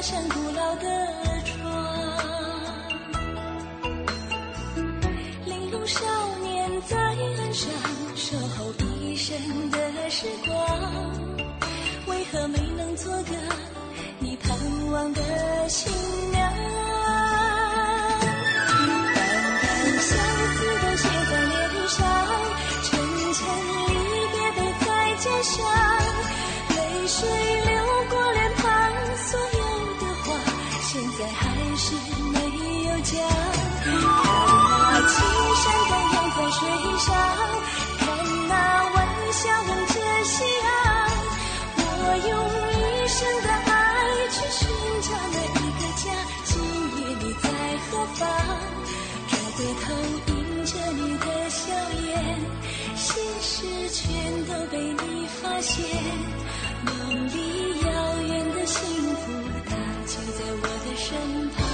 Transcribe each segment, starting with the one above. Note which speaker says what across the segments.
Speaker 1: 像古老的全都被你发现梦里遥远的幸福它就在我的身旁。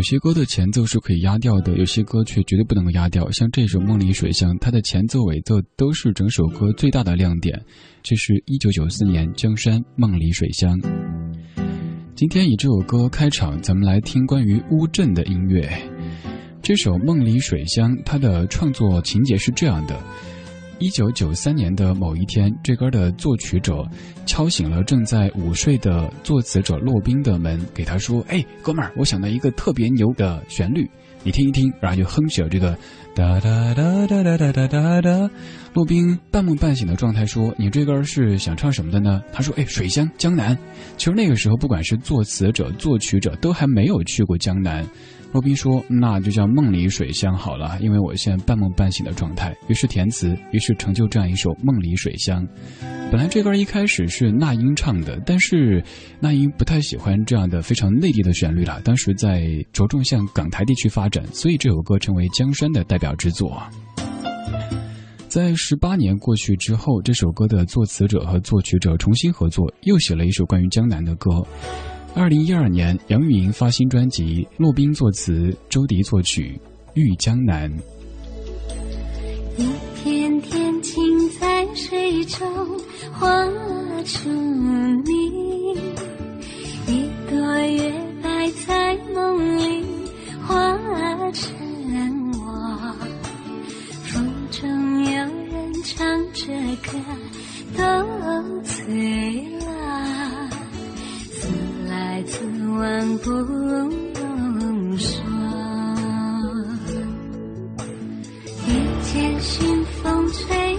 Speaker 2: 有些歌的前奏是可以压掉的，有些歌却绝对不能够压掉。像这首《梦里水乡》，它的前奏、尾奏都是整首歌最大的亮点。这是一九九四年江山《梦里水乡》。今天以这首歌开场，咱们来听关于乌镇的音乐。这首《梦里水乡》，它的创作情节是这样的。一九九三年的某一天，这歌的作曲者敲醒了正在午睡的作词者骆宾的门，给他说：“哎，哥们儿，我想到一个特别牛的旋律，你听一听。”然后就哼起了这个哒哒哒哒哒哒哒哒哒。骆宾半梦半醒的状态说：“你这歌是想唱什么的呢？”他说：“哎，水乡江南。”其实那个时候，不管是作词者、作曲者，都还没有去过江南。骆宾说：“那就叫梦里水乡好了，因为我现在半梦半醒的状态。”于是填词，于是成就这样一首《梦里水乡》。本来这歌一开始是那英唱的，但是那英不太喜欢这样的非常内地的旋律了。当时在着重向港台地区发展，所以这首歌成为江山的代表之作。在十八年过去之后，这首歌的作词者和作曲者重新合作，又写了一首关于江南的歌。二零一二年，杨钰莹发新专辑，骆宾作词，周迪作曲，《遇江南》。
Speaker 1: 一片天晴在水中画出你，一朵月白在梦里化成我。风中有人唱着歌，都醉了。此往不用说。一见新风吹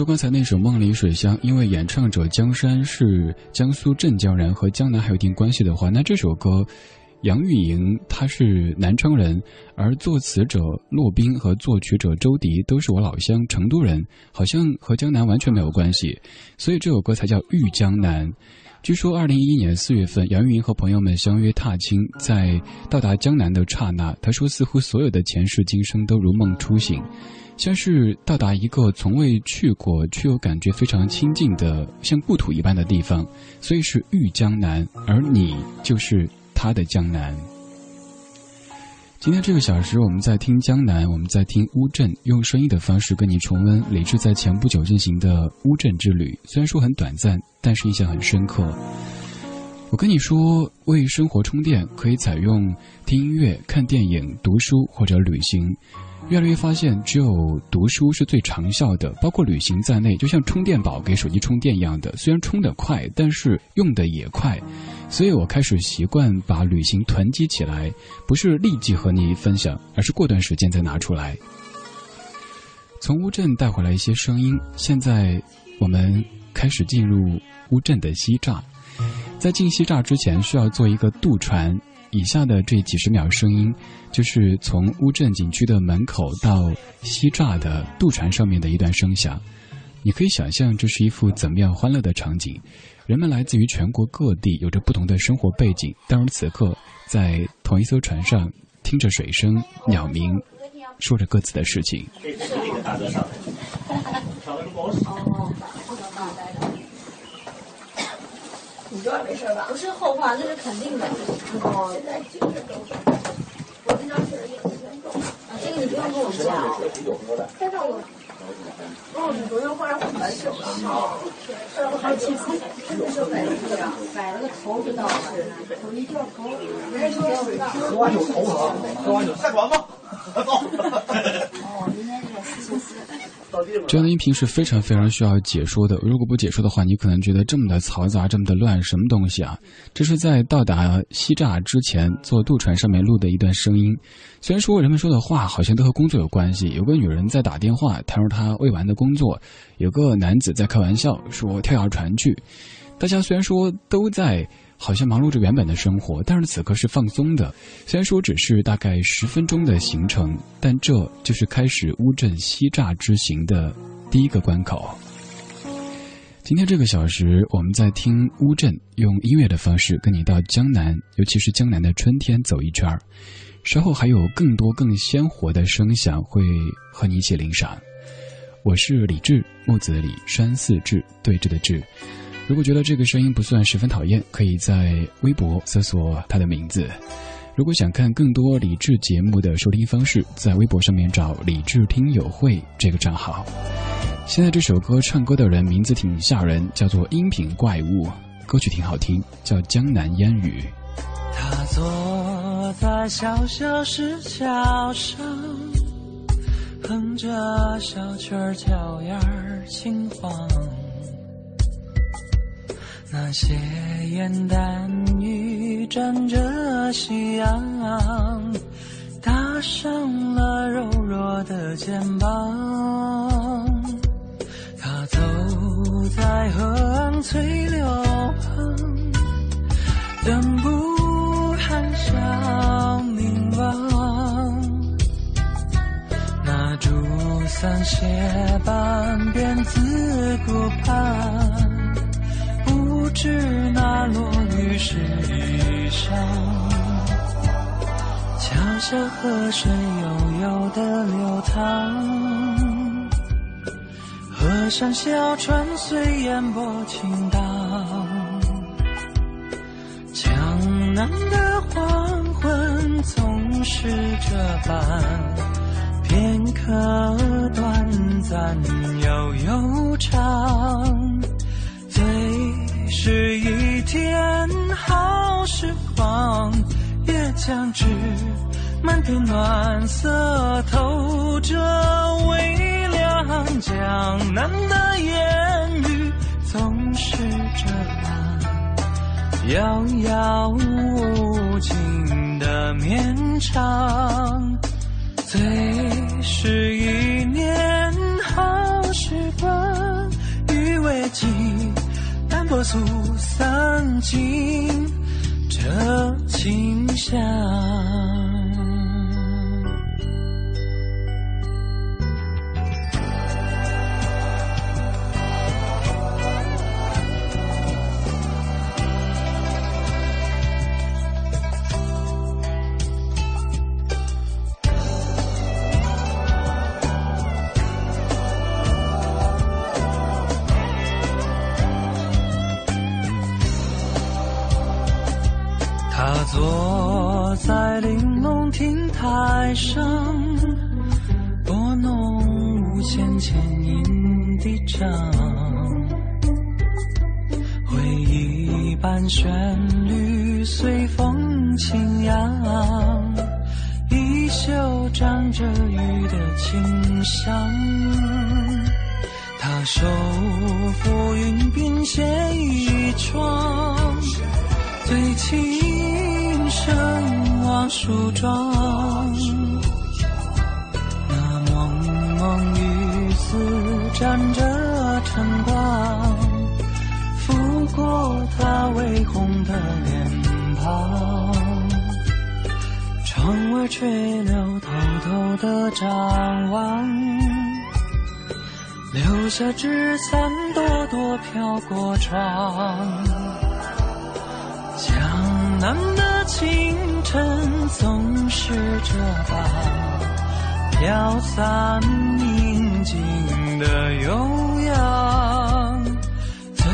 Speaker 2: 说刚才那首《梦里水乡》，因为演唱者江山是江苏镇江人，和江南还有一定关系的话，那这首歌，杨钰莹她是南昌人，而作词者骆宾和作曲者周迪都是我老乡成都人，好像和江南完全没有关系，所以这首歌才叫《遇江南》。据说，二零一一年四月份，杨钰莹和朋友们相约踏青，在到达江南的刹那，她说，似乎所有的前世今生都如梦初醒。像是到达一个从未去过却又感觉非常亲近的像故土一般的地方，所以是遇江南，而你就是他的江南。今天这个小时，我们在听江南，我们在听乌镇，用声音的方式跟你重温李志在前不久进行的乌镇之旅。虽然说很短暂，但是印象很深刻。我跟你说，为生活充电，可以采用听音乐、看电影、读书或者旅行。越来越发现，只有读书是最长效的，包括旅行在内，就像充电宝给手机充电一样的。虽然充得快，但是用的也快，所以我开始习惯把旅行囤积起来，不是立即和你分享，而是过段时间再拿出来。从乌镇带回来一些声音，现在我们开始进入乌镇的西栅。在进西栅之前，需要做一个渡船。以下的这几十秒声音，就是从乌镇景区的门口到西栅的渡船上面的一段声响。你可以想象这是一幅怎么样欢乐的场景？人们来自于全国各地，有着不同的生活背景，但是此刻在同一艘船上，听着水声、鸟鸣，说着各自的事情。
Speaker 3: 没事吧？不是后话，那是肯定的。哦，现在精神都是。我这张确实也不严重。啊，这个你不用跟我讲。再让我。哦，你昨天换上白色了。是，我还气死。真的是白色呀，摆了个头知道了。头一掉头，没人说喝完酒头疼，喝完酒下船吧。
Speaker 2: 哦，今天这个四千四。这样的音频是非常非常需要解说的。如果不解说的话，你可能觉得这么的嘈杂，这么的乱，什么东西啊？这是在到达西栅之前坐渡船上面录的一段声音。虽然说人们说的话好像都和工作有关系，有个女人在打电话，谈说她未完的工作；有个男子在开玩笑说跳下船去。大家虽然说都在。好像忙碌着原本的生活，但是此刻是放松的。虽然说只是大概十分钟的行程，但这就是开始乌镇西栅之行的第一个关口。今天这个小时，我们在听乌镇，用音乐的方式跟你到江南，尤其是江南的春天走一圈儿。稍后还有更多更鲜活的声响会和你一起领赏。我是李志，木子李，山寺志，对峙的志。如果觉得这个声音不算十分讨厌，可以在微博搜索他的名字。如果想看更多理智节目的收听方式，在微博上面找“理智听友会”这个账号。现在这首歌唱歌的人名字挺吓人，叫做“音频怪物”，歌曲挺好听，叫《江南烟雨》。
Speaker 4: 他坐在小小石桥上，哼着小曲儿，脚丫儿轻晃。那些烟淡雨沾着夕阳，搭上了柔弱的肩膀。他走在河岸翠柳旁，等不寒香凝望。那竹伞斜半边自顾盼。是那落雨是衣裳，桥下河水悠悠的流淌，河上小船随烟波轻荡，江南的黄昏总是这般，片刻短暂又悠长。是一天好时光，也将至，满天暖色透着微凉。江南的烟雨总是这般遥遥无尽的绵长，速散尽这清香。留下纸伞朵朵飘过窗。江南的。清晨总是这般飘散宁静的悠扬，最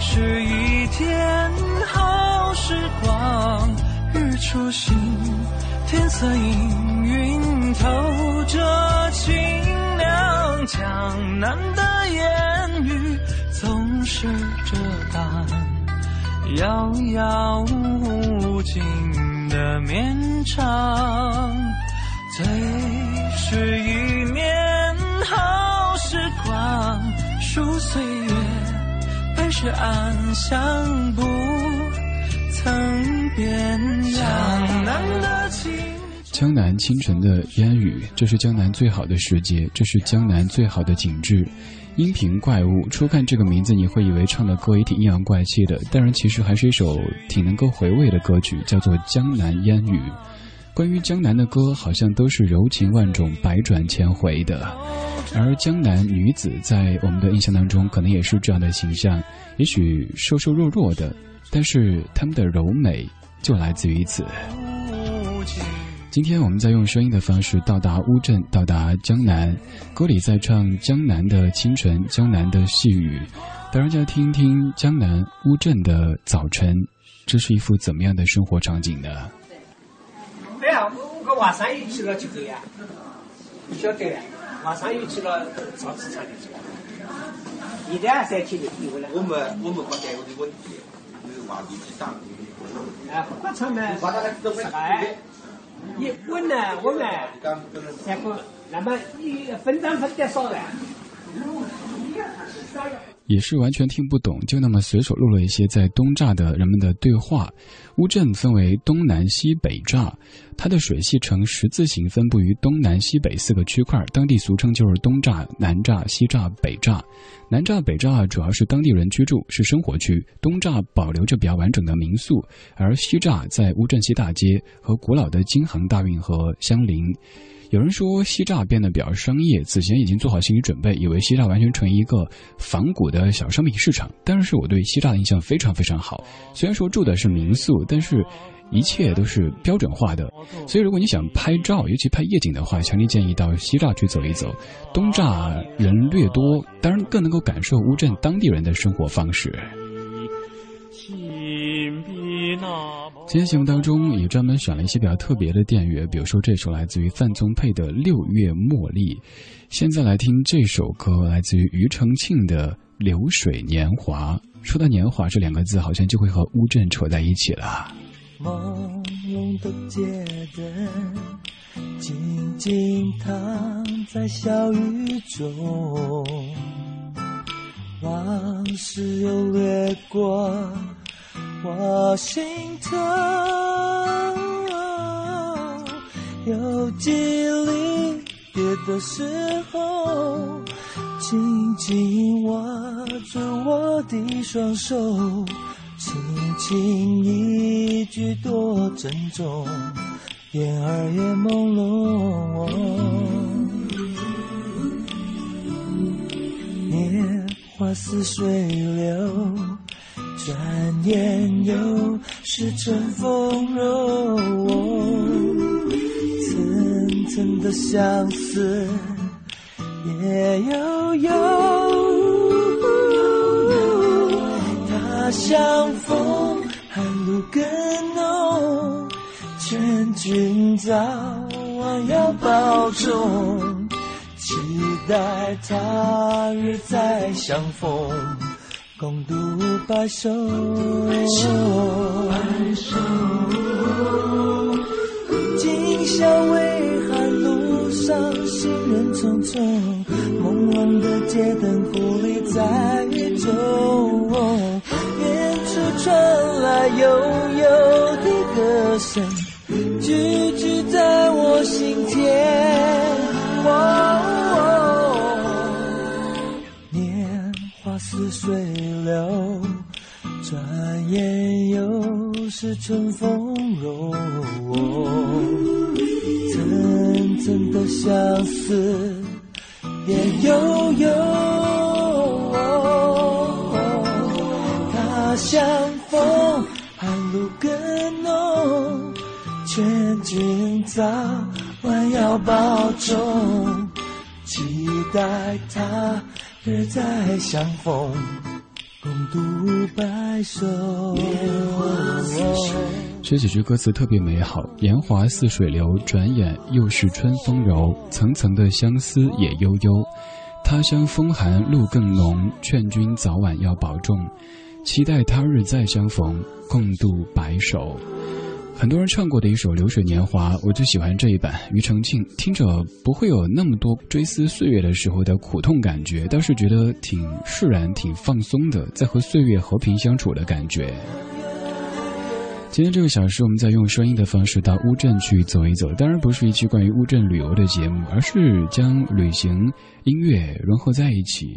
Speaker 4: 是一天好时光。日出时，天色阴云透着清江南的烟雨总是这般。遥遥无尽的绵长，最是一年好时光。数岁月，本是安详，不曾变江南的情，
Speaker 2: 江南清晨的烟雨，这是江南最好的时节，这是江南最好的景致。音频怪物，初看这个名字，你会以为唱的歌也挺阴阳怪气的，但是其实还是一首挺能够回味的歌曲，叫做《江南烟雨》。关于江南的歌，好像都是柔情万种、百转千回的，而江南女子在我们的印象当中，可能也是这样的形象，也许瘦瘦弱弱的，但是她们的柔美就来自于此。今天我们在用声音的方式到达乌镇，到达江南。歌里在唱江南的清晨，江南的细雨。当然，就要听听江南乌镇的早晨，这是一幅怎么样的生活场景呢？
Speaker 5: 哎呀，我我晚上又去了这个呀，你晓得呀？晚上又去了造纸厂里去了。现在三天的回来。
Speaker 6: 我们我们国家有的问题，没有外地去打。
Speaker 5: 哎，火厂呢？哎。你问呢？我们三个，那么你分赃分得少了。
Speaker 2: 也是完全听不懂，就那么随手录了一些在东栅的人们的对话。乌镇分为东南西北栅，它的水系呈十字形分布于东南西北四个区块，当地俗称就是东栅、南栅、西栅、北栅。南栅、北栅主要是当地人居住，是生活区；东栅保留着比较完整的民宿，而西栅在乌镇西大街和古老的京杭大运河相邻。有人说西栅变得比较商业，此前已经做好心理准备，以为西栅完全成一个仿古的小商品市场。但是我对西栅的印象非常非常好，虽然说住的是民宿，但是一切都是标准化的。所以如果你想拍照，尤其拍夜景的话，强烈建议到西栅去走一走。东栅人略多，当然更能够感受乌镇当地人的生活方式。今天节目当中也专门选了一些比较特别的电乐，比如说这首来自于范宗沛的《六月茉莉》。现在来听这首歌，来自于庾澄庆的《流水年华》。说到年华这两个字，好像就会和乌镇扯在一起了。
Speaker 7: 朦胧的街灯，静静躺在小雨中，往事又掠过。我心疼，有记离别的时候，紧紧握住我的双手，轻轻一句多珍重，眼儿也朦胧。年华似水流，转眼又是春风柔。层层的相思。也悠悠，他乡风，寒露更浓。劝君早晚要保重，期待他日再相逢，共度白首。今宵微寒，路上行人匆匆。朦胧的街灯，狐狸在雨中。远处传来悠悠的歌声，句句在我心田。年华似水流，转眼又是春风柔。层层的相思。也悠悠，他乡风，寒露更浓。劝君早晚要保重，期待他日再相逢，白首。
Speaker 2: 这几句歌词特别美好，年华似水流，转眼又是春风柔。层层的相思也悠悠，他乡风寒路更浓。劝君早晚要保重，期待他日再相逢，共度白首。很多人唱过的一首《流水年华》，我最喜欢这一版。庾澄庆听着不会有那么多追思岁月的时候的苦痛感觉，倒是觉得挺释然、挺放松的，在和岁月和平相处的感觉。今天这个小时，我们在用声音的方式到乌镇去走一走。当然不是一期关于乌镇旅游的节目，而是将旅行、音乐融合在一起。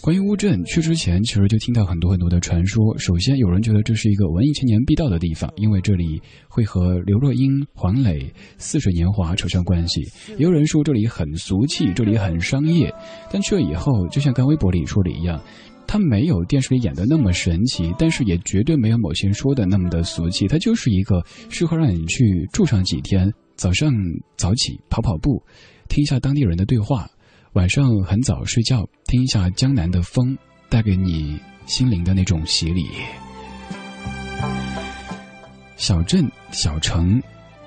Speaker 2: 关于乌镇，去之前其实就听到很多很多的传说。首先，有人觉得这是一个文艺青年必到的地方，因为这里会和刘若英、黄磊、似水年华扯上关系。也有人说这里很俗气，这里很商业。但去了以后，就像刚微博里说的一样。它没有电视里演的那么神奇，但是也绝对没有某些人说的那么的俗气。它就是一个适合让你去住上几天，早上早起跑跑步，听一下当地人的对话；晚上很早睡觉，听一下江南的风，带给你心灵的那种洗礼。小镇、小城，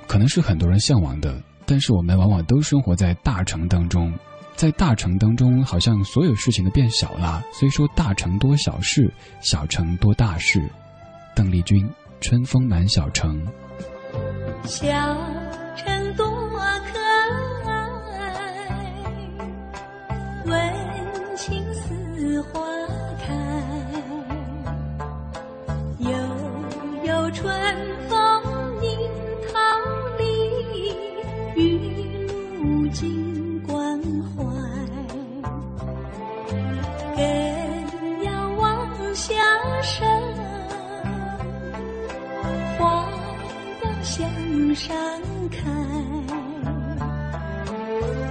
Speaker 2: 可能是很多人向往的，但是我们往往都生活在大城当中。在大城当中，好像所有事情都变小了。虽说，大城多小事，小城多大事。邓丽君，《春风满小城》。
Speaker 1: 小上开，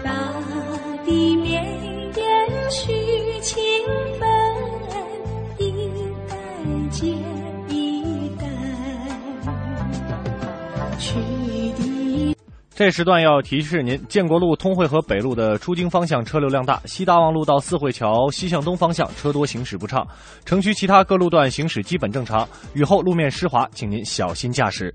Speaker 1: 大地绵延续情分，一代接一代。
Speaker 8: 这时段要提示您：建国路通惠河北路的出京方向车流量大，西大望路到四惠桥西向东方向车多，行驶不畅。城区其他各路段行驶基本正常。雨后路面湿滑，请您小心驾驶。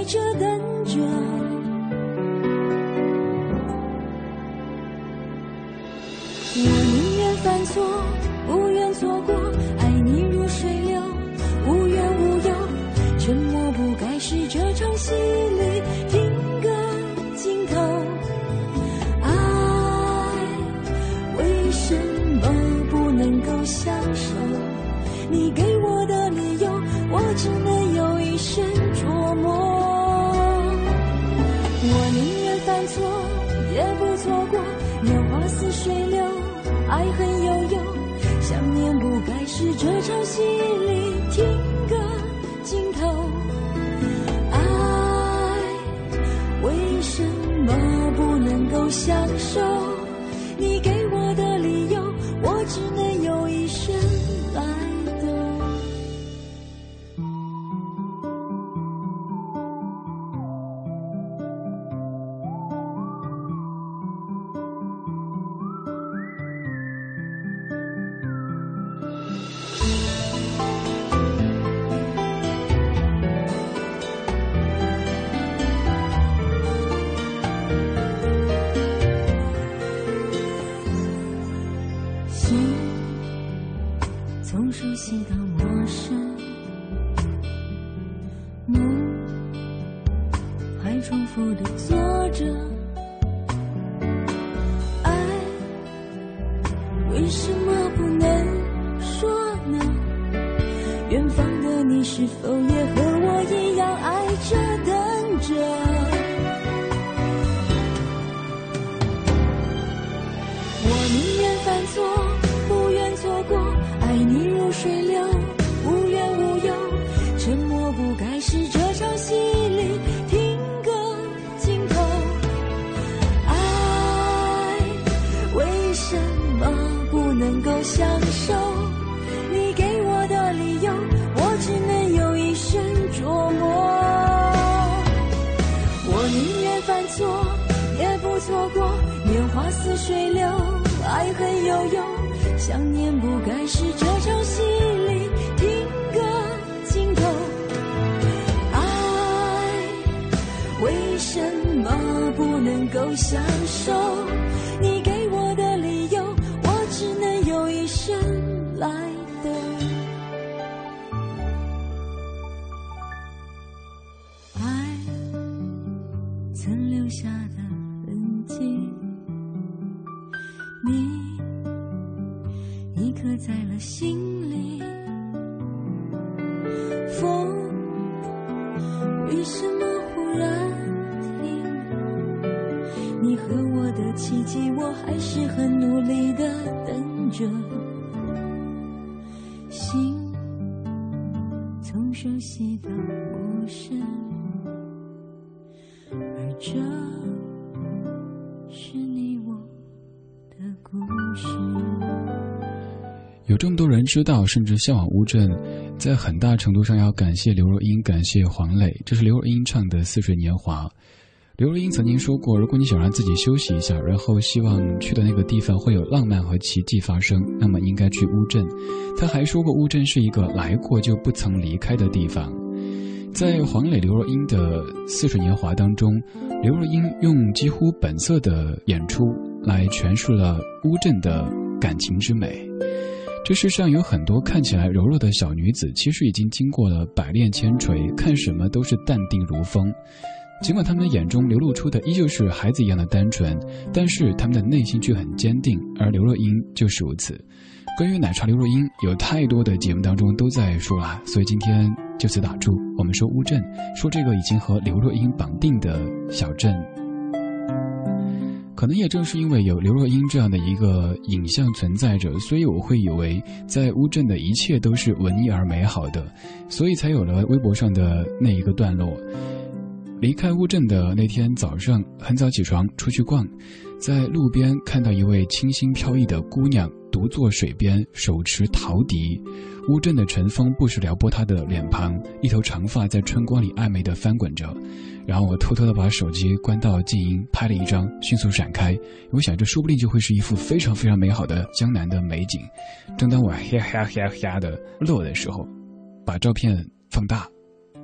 Speaker 1: 爱着等着？我宁愿犯错，是这场戏里听歌尽头。爱为什么不能够享受？的你能熟悉的故事。而这是你我的故事。
Speaker 2: 有这么多人知道，甚至向往乌镇，在很大程度上要感谢刘若英，感谢黄磊。这是刘若英唱的《似水年华》。刘若英曾经说过，如果你想让自己休息一下，然后希望去的那个地方会有浪漫和奇迹发生，那么应该去乌镇。她还说过，乌镇是一个来过就不曾离开的地方。在黄磊、刘若英的《似水年华》当中，刘若英用几乎本色的演出来诠释了乌镇的感情之美。这世上有很多看起来柔弱的小女子，其实已经经过了百炼千锤，看什么都是淡定如风。尽管他们眼中流露出的依旧是孩子一样的单纯，但是他们的内心却很坚定，而刘若英就是如此。关于奶茶刘若英，有太多的节目当中都在说了，所以今天就此打住。我们说乌镇，说这个已经和刘若英绑定的小镇。可能也正是因为有刘若英这样的一个影像存在着，所以我会以为在乌镇的一切都是文艺而美好的，所以才有了微博上的那一个段落。离开乌镇的那天早上，很早起床出去逛，在路边看到一位清新飘逸的姑娘独坐水边，手持陶笛。乌镇的晨风不时撩拨她的脸庞，一头长发在春光里暧昧地翻滚着。然后我偷偷的把手机关到静音，拍了一张，迅速闪开。我想，这说不定就会是一幅非常非常美好的江南的美景。正当我嘿哈嘿哈的乐的时候，把照片放大，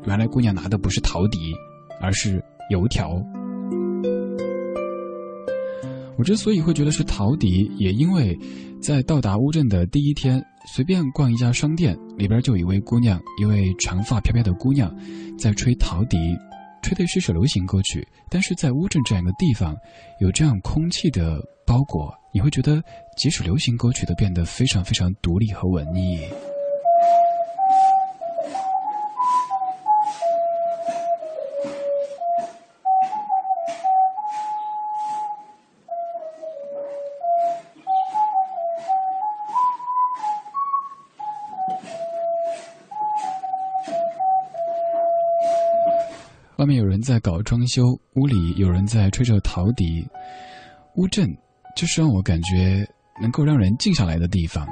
Speaker 2: 原来姑娘拿的不是陶笛，而是油条。我之所以会觉得是陶笛，也因为在到达乌镇的第一天，随便逛一家商店，里边就有一位姑娘，一位长发飘飘的姑娘，在吹陶笛。吹的是首流行歌曲，但是在乌镇这样一个地方，有这样空气的包裹，你会觉得即使流行歌曲都变得非常非常独立和文艺。外面有人在搞装修，屋里有人在吹着陶笛。乌镇就是让我感觉能够让人静下来的地方。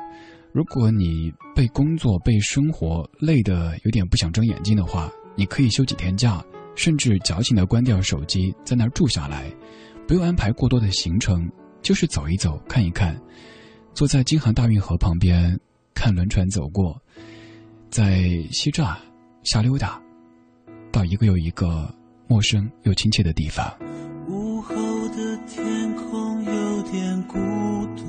Speaker 2: 如果你被工作、被生活累得有点不想睁眼睛的话，你可以休几天假，甚至矫情的关掉手机，在那儿住下来，不用安排过多的行程，就是走一走、看一看，坐在京杭大运河旁边看轮船走过，在西栅瞎溜达。到一个又一个陌生又亲切的地方。
Speaker 4: 午后的天空有点孤独，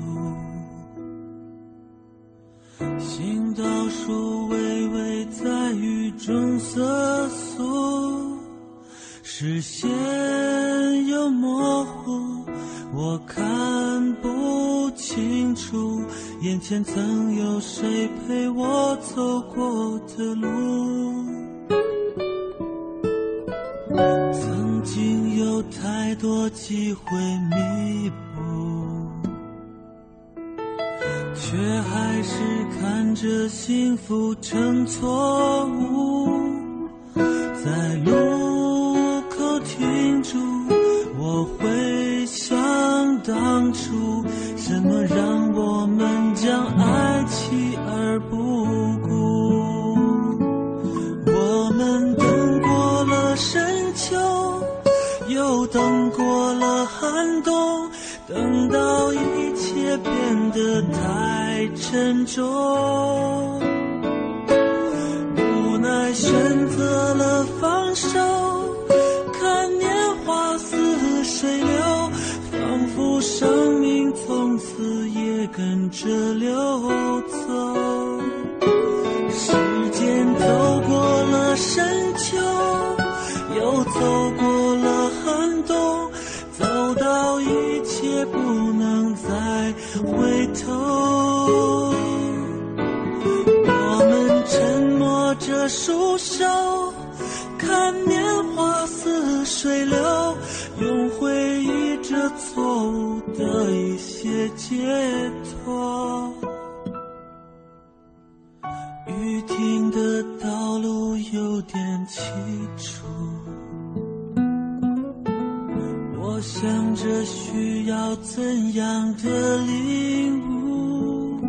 Speaker 4: 行道树微微在雨中瑟缩，视线又模糊，我看不清楚眼前曾有谁陪我走过的路。曾经有太多机会弥补，却还是看着幸福成错误。在路口停住，我会想当初，什么让我们将爱弃而不等到一切变得太沉重，无奈选择了放手，看年华似水流，仿佛生命从此也跟着流走。时间走过了深秋，又走过了寒冬，不能再回头。我们沉默着束手，看年华似水流，用回忆着错误的一些结要怎样的领悟，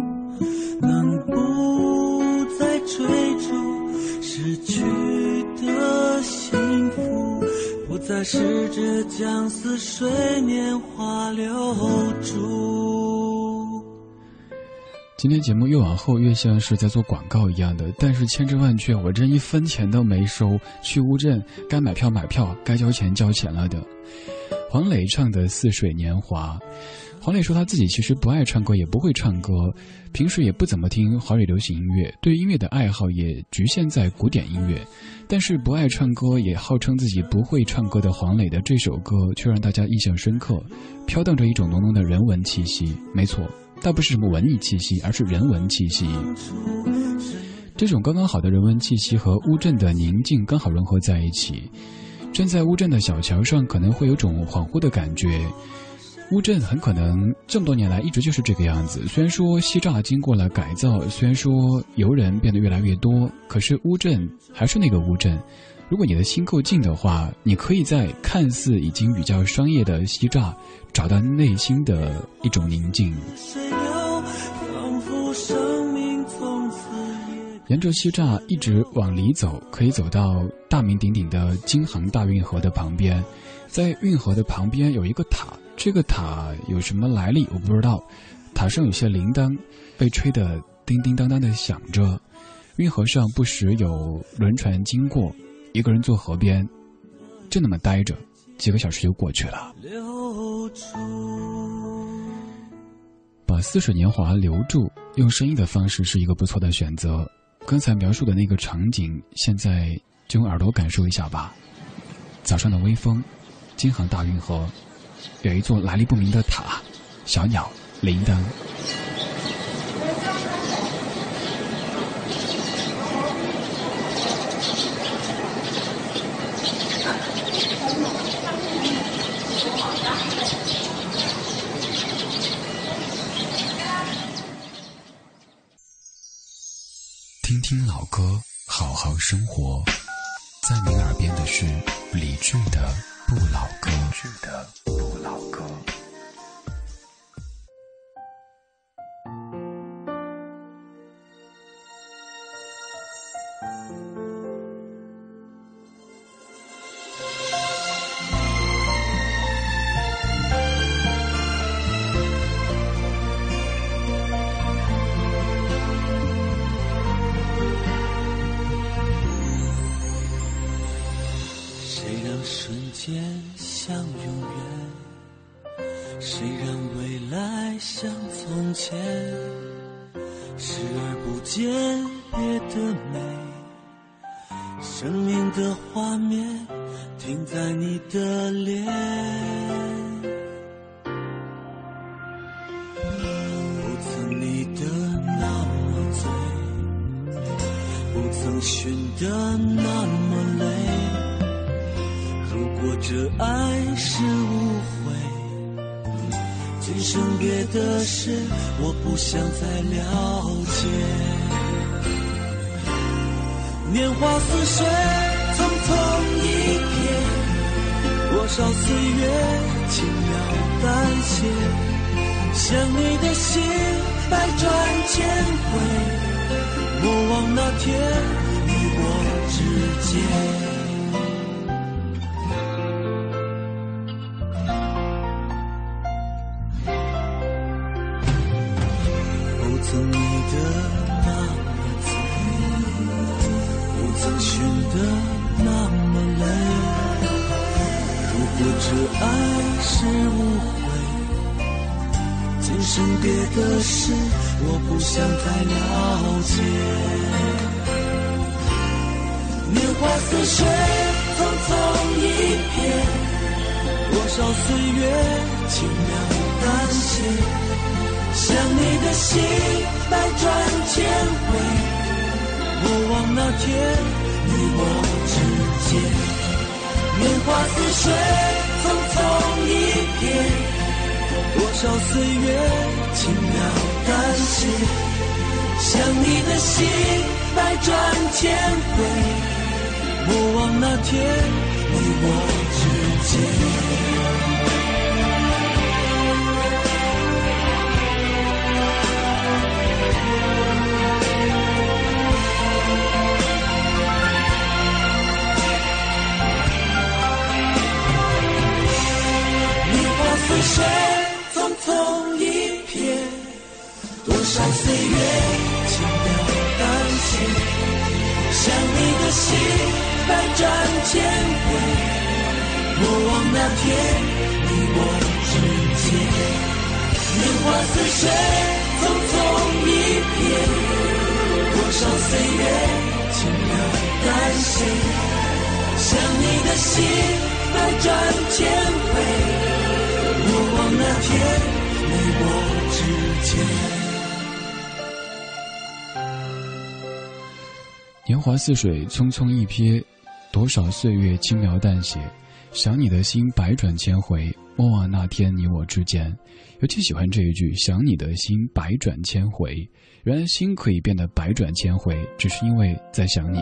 Speaker 4: 能不再追逐失去的幸福，不再试着将似水年华留住。
Speaker 2: 今天节目越往后越像是在做广告一样的，但是千真万确，我真一分钱都没收。去乌镇该买票买票，该交钱交钱了的。黄磊唱的《似水年华》，黄磊说他自己其实不爱唱歌，也不会唱歌，平时也不怎么听华语流行音乐，对音乐的爱好也局限在古典音乐。但是不爱唱歌，也号称自己不会唱歌的黄磊的这首歌，却让大家印象深刻，飘荡着一种浓浓的人文气息。没错。倒不是什么文艺气息，而是人文气息。这种刚刚好的人文气息和乌镇的宁静刚好融合在一起。站在乌镇的小桥上，可能会有种恍惚的感觉。乌镇很可能这么多年来一直就是这个样子。虽然说西栅经过了改造，虽然说游人变得越来越多，可是乌镇还是那个乌镇。如果你的心够静的话，你可以在看似已经比较商业的西栅，找到内心的一种宁静。沿着西栅一直往里走，可以走到大名鼎鼎的京杭大运河的旁边。在运河的旁边有一个塔，这个塔有什么来历我不知道。塔上有些铃铛，被吹得叮叮当当的响着。运河上不时有轮船经过。一个人坐河边，就那么待着，几个小时就过去了。把似水年华留住，用声音的方式是一个不错的选择。刚才描述的那个场景，现在就用耳朵感受一下吧。早上的微风，京杭大运河，有一座来历不明的塔，小鸟，铃铛。听听老歌，好好生活。是理智的不老歌。
Speaker 7: 想再了解年华似水匆匆一瞥多少岁月轻描淡写想你
Speaker 2: 的心百转
Speaker 7: 千回莫忘那天你我之间生别
Speaker 2: 的事我不想再
Speaker 7: 了解。年华似水匆匆一瞥多少岁月轻描淡写想你的心百转千回过往那天你我之间。年华似水匆匆一瞥多少岁月轻描淡写。想你的心百转千回，莫忘那天
Speaker 9: 你我之间。
Speaker 7: 心百转千回，莫忘那天你我之间，
Speaker 2: 年华似水，匆匆一瞥，多少岁月轻描淡写，想你的心百转千回，莫忘那天你我之间。年华似水匆匆一瞥多少岁月轻描淡写想你的心百转千回莫忘那天你我之间。尤其喜欢这一句想你的心百转千回。原来心可以变得百转千回只是因为在想你。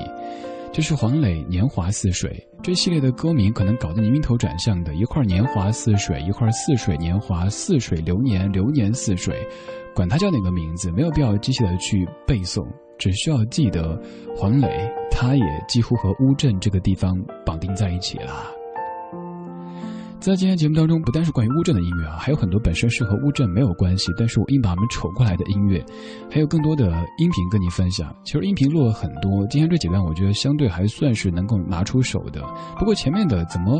Speaker 2: 这是黄磊《年华似水》这系列的歌名，可能搞得你晕头转向的。一块年华似水，一块似水年华，似水流年，流年似水。管它叫哪个名字，没有必要机械的去背诵。只需要记得，黄磊，他也几乎和乌镇这个地方绑定在一起了。在今天节目当中，不单是关于乌镇的音乐啊，还有很多本身是和乌镇没有关系，但是我硬把它们扯过来的音乐，还有更多的音频跟你分享。其实音频录了很多，今天这几段我觉得相对还算是能够拿出手的。不过前面的怎么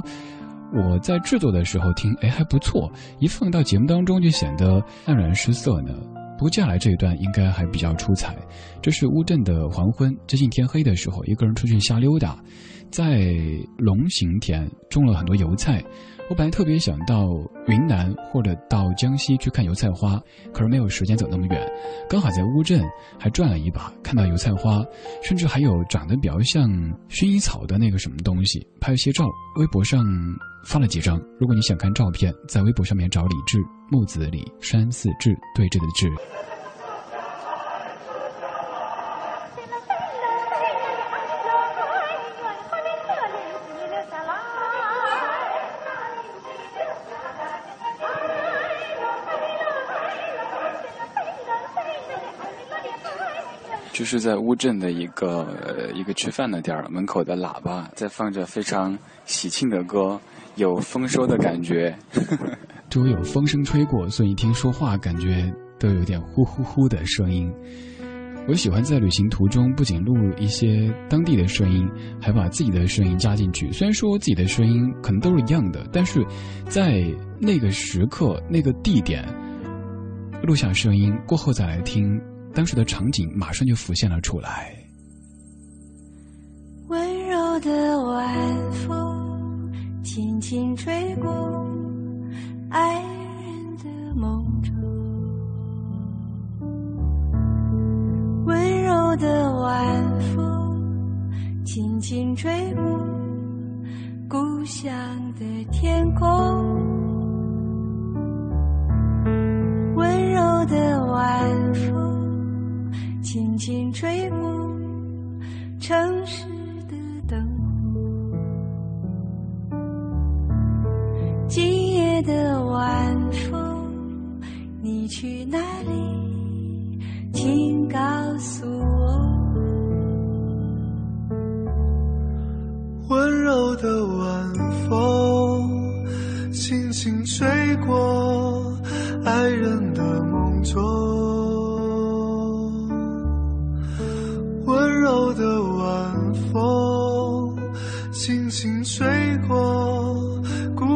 Speaker 2: 我在制作的时候听，哎还不错，一放到节目当中就显得黯然失色呢。不过接下来这一段应该还比较出彩，这是乌镇的黄昏，接近天黑的时候，一个人出去瞎溜达，在龙形田种了很多油菜。我本来特别想到云南或者到江西去看油菜花，可是没有时间走那么远，刚好在乌镇还转了一把，看到油菜花，甚至还有长得比较像薰衣草的那个什么东西，拍了些照，微博上发了几张。如果你想看照片，在微博上面找李志，木子李，山寺志，对峙的志。就是在乌镇的一个一个吃饭的店儿门口的喇叭在放着非常喜庆的歌，有丰收的感觉。周围有风声吹过，所以一听说话感觉都有点呼呼呼的声音。我喜欢在旅行途中不仅录一些当地的声音，还把自己的声音加进去。虽然说自己的声音可能都是一样的，但是在那个时刻、那个地点录下声音过后再来听。当时的场景马上就浮现了出来。
Speaker 1: 温柔的晚风轻轻吹过爱人的梦中，温柔的晚风轻轻吹过故乡的天空，温柔的晚风。轻轻吹过城市的灯火，今夜的晚风，你去哪里？请告诉我。
Speaker 9: 温柔的晚风，轻轻吹过爱人的梦中。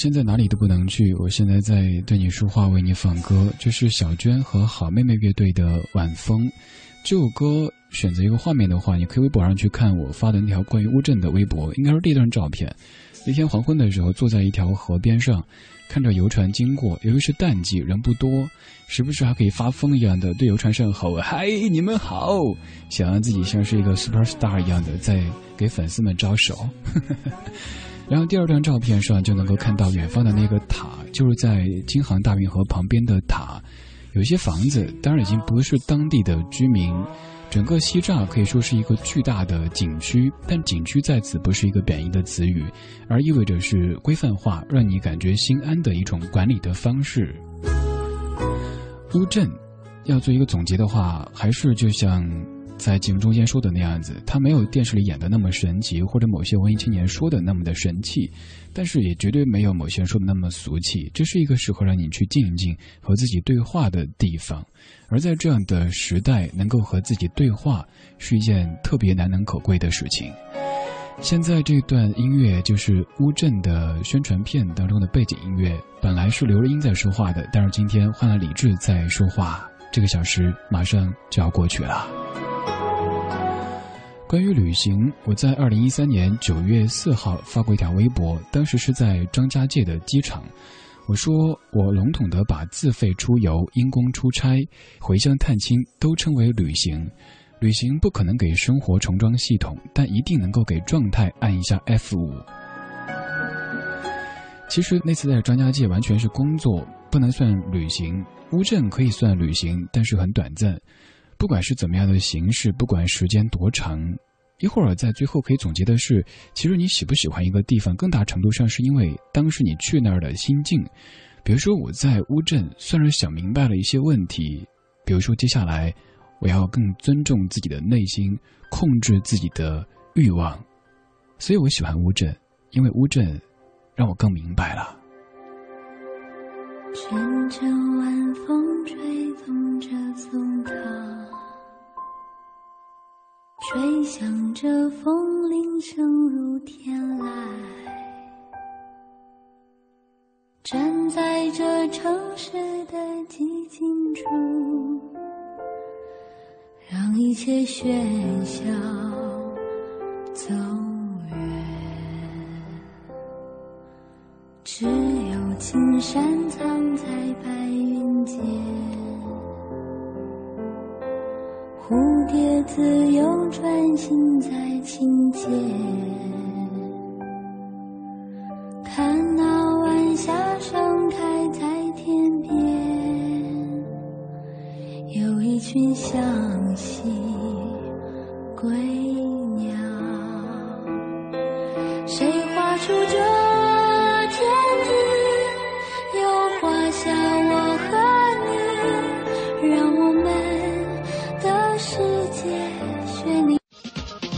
Speaker 2: 现在哪里都不能去，我现在在对你说话，为你放歌。这是小娟和好妹妹乐队的《晚风》。这首歌选择一个画面的话，你可以微博上去看我发的那条关于乌镇的微博，应该是第一张照片。那天黄昏的时候，坐在一条河边上，看着游船经过，由于是淡季，人不多，时不时还可以发疯一样的对游船上吼：“嗨，你们好！”想让自己像是一个 super star 一样的在给粉丝们招手。然后第二张照片上就能够看到远方的那个塔，就是在京杭大运河旁边的塔，有些房子，当然已经不是当地的居民。整个西栅可以说是一个巨大的景区，但景区在此不是一个贬义的词语，而意味着是规范化，让你感觉心安的一种管理的方式。乌镇，要做一个总结的话，还是就像在节目中间说的那样子，它没有电视里演的那么神奇，或者某些文艺青年说的那么的神气，但是也绝对没有某些人说的那么俗气。这是一个适合让你去静一静、和自己对话的地方。而在这样的时代，能够和自己对话是一件特别难能可贵的事情。现在这段音乐就是乌镇的宣传片当中的背景音乐，本来是刘若英在说话的，但是今天换了李志在说话。这个小时马上就要过去了。关于旅行，我在二零一三年九月四号发过一条微博，当时是在张家界的机场。我说，我笼统地把自费出游、因公出差、回乡探亲都称为旅行。旅行不可能给生活重装系统，但一定能够给状态按一下 F 五。其实那次在张家界完全是工作，不能算旅行。乌镇可以算旅行，但是很短暂。不管是怎么样的形式，不管时间多长，一会儿在最后可以总结的是，其实你喜不喜欢一个地方，更大程度上是因为当时你去那儿的心境。比如说我在乌镇，算是想明白了一些问题。比如说接下来，我要更尊重自己的内心，控制自己的欲望。所以我喜欢乌镇，因为乌镇让我更明白了。
Speaker 1: 阵阵晚风吹动着松涛，吹响着风铃声如天籁。站在这城市的寂静处，让一切喧嚣走远。只青山藏在白云间，蝴蝶自由穿行在琴间。看那晚霞盛开在天边，有一群向西归